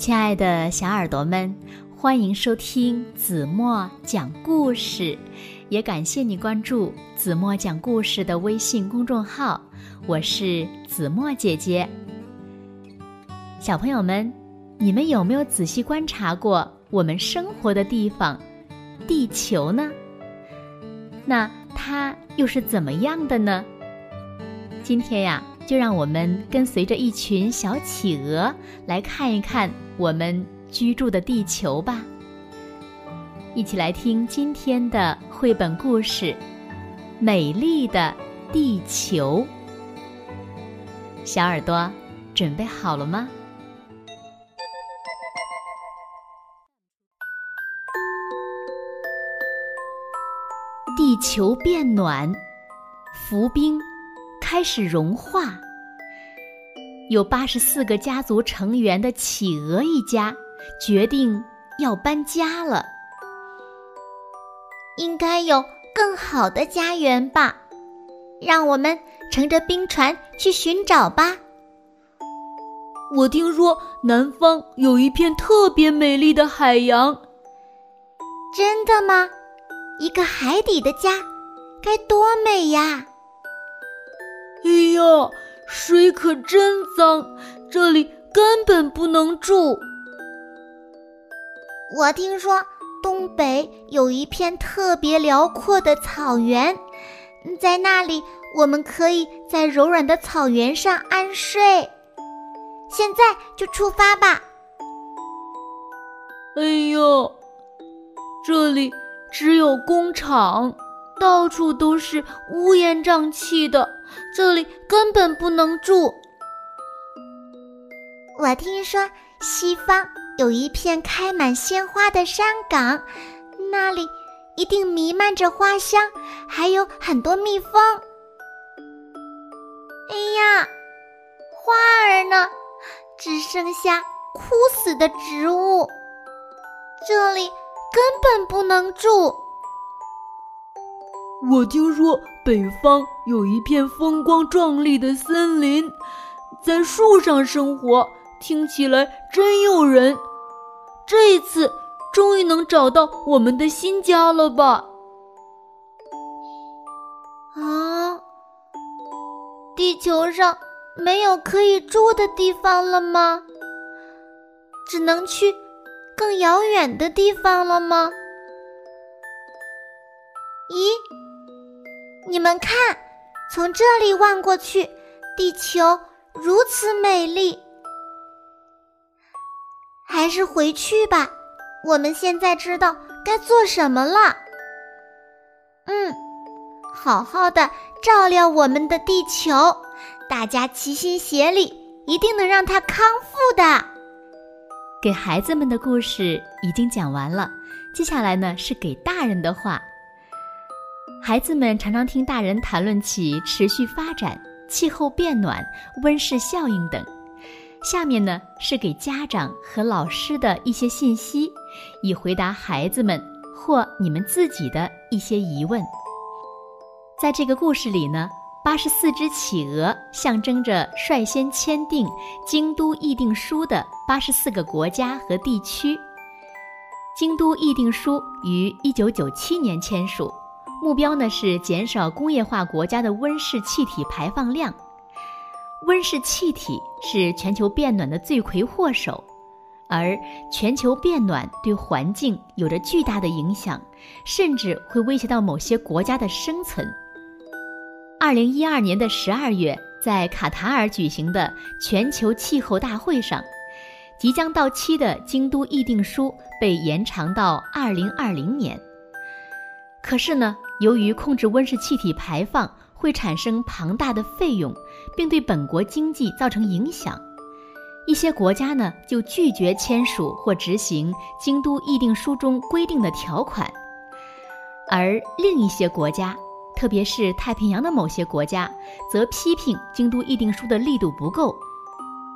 亲爱的小耳朵们，欢迎收听子墨讲故事，也感谢你关注子墨讲故事的微信公众号。我是子墨姐姐。小朋友们，你们有没有仔细观察过我们生活的地方——地球呢？那它又是怎么样的呢？今天呀。就让我们跟随着一群小企鹅来看一看我们居住的地球吧。一起来听今天的绘本故事《美丽的地球》。小耳朵准备好了吗？地球变暖，浮冰。开始融化。有八十四个家族成员的企鹅一家决定要搬家了。应该有更好的家园吧？让我们乘着冰船去寻找吧。我听说南方有一片特别美丽的海洋。真的吗？一个海底的家，该多美呀！哎呀，水可真脏，这里根本不能住。我听说东北有一片特别辽阔的草原，在那里我们可以在柔软的草原上安睡。现在就出发吧！哎呦，这里只有工厂。到处都是乌烟瘴气的，这里根本不能住。我听说西方有一片开满鲜花的山岗，那里一定弥漫着花香，还有很多蜜蜂。哎呀，花儿呢？只剩下枯死的植物，这里根本不能住。我听说北方有一片风光壮丽的森林，在树上生活，听起来真诱人。这一次终于能找到我们的新家了吧？啊，地球上没有可以住的地方了吗？只能去更遥远的地方了吗？咦？你们看，从这里望过去，地球如此美丽。还是回去吧，我们现在知道该做什么了。嗯，好好的照料我们的地球，大家齐心协力，一定能让它康复的。给孩子们的故事已经讲完了，接下来呢是给大人的话。孩子们常常听大人谈论起持续发展、气候变暖、温室效应等。下面呢是给家长和老师的一些信息，以回答孩子们或你们自己的一些疑问。在这个故事里呢，八十四只企鹅象征着率先签订《京都议定书》的八十四个国家和地区。《京都议定书》于一九九七年签署。目标呢是减少工业化国家的温室气体排放量。温室气体是全球变暖的罪魁祸首，而全球变暖对环境有着巨大的影响，甚至会威胁到某些国家的生存。二零一二年的十二月，在卡塔尔举行的全球气候大会上，即将到期的京都议定书被延长到二零二零年。可是呢？由于控制温室气体排放会产生庞大的费用，并对本国经济造成影响，一些国家呢就拒绝签署或执行《京都议定书》中规定的条款，而另一些国家，特别是太平洋的某些国家，则批评《京都议定书》的力度不够，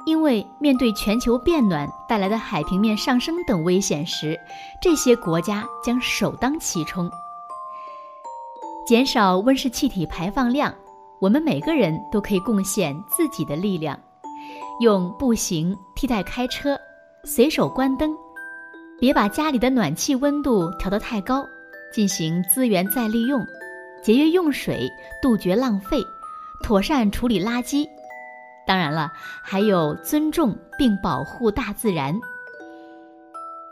因为面对全球变暖带来的海平面上升等危险时，这些国家将首当其冲。减少温室气体排放量，我们每个人都可以贡献自己的力量，用步行替代开车，随手关灯，别把家里的暖气温度调得太高，进行资源再利用，节约用水，杜绝浪费，妥善处理垃圾。当然了，还有尊重并保护大自然。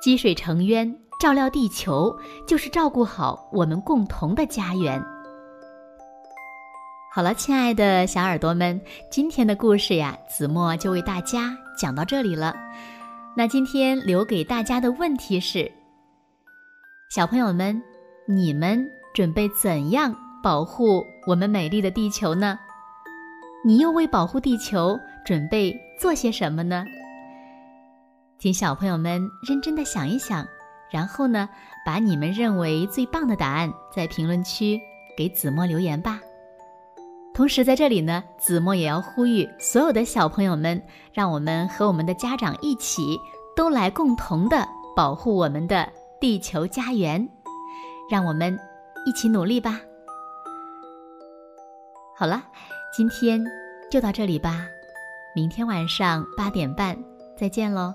积水成渊，照料地球，就是照顾好我们共同的家园。好了，亲爱的小耳朵们，今天的故事呀，子墨就为大家讲到这里了。那今天留给大家的问题是：小朋友们，你们准备怎样保护我们美丽的地球呢？你又为保护地球准备做些什么呢？请小朋友们认真的想一想，然后呢，把你们认为最棒的答案在评论区给子墨留言吧。同时，在这里呢，子墨也要呼吁所有的小朋友们，让我们和我们的家长一起，都来共同的保护我们的地球家园，让我们一起努力吧。好了。今天就到这里吧，明天晚上八点半再见喽。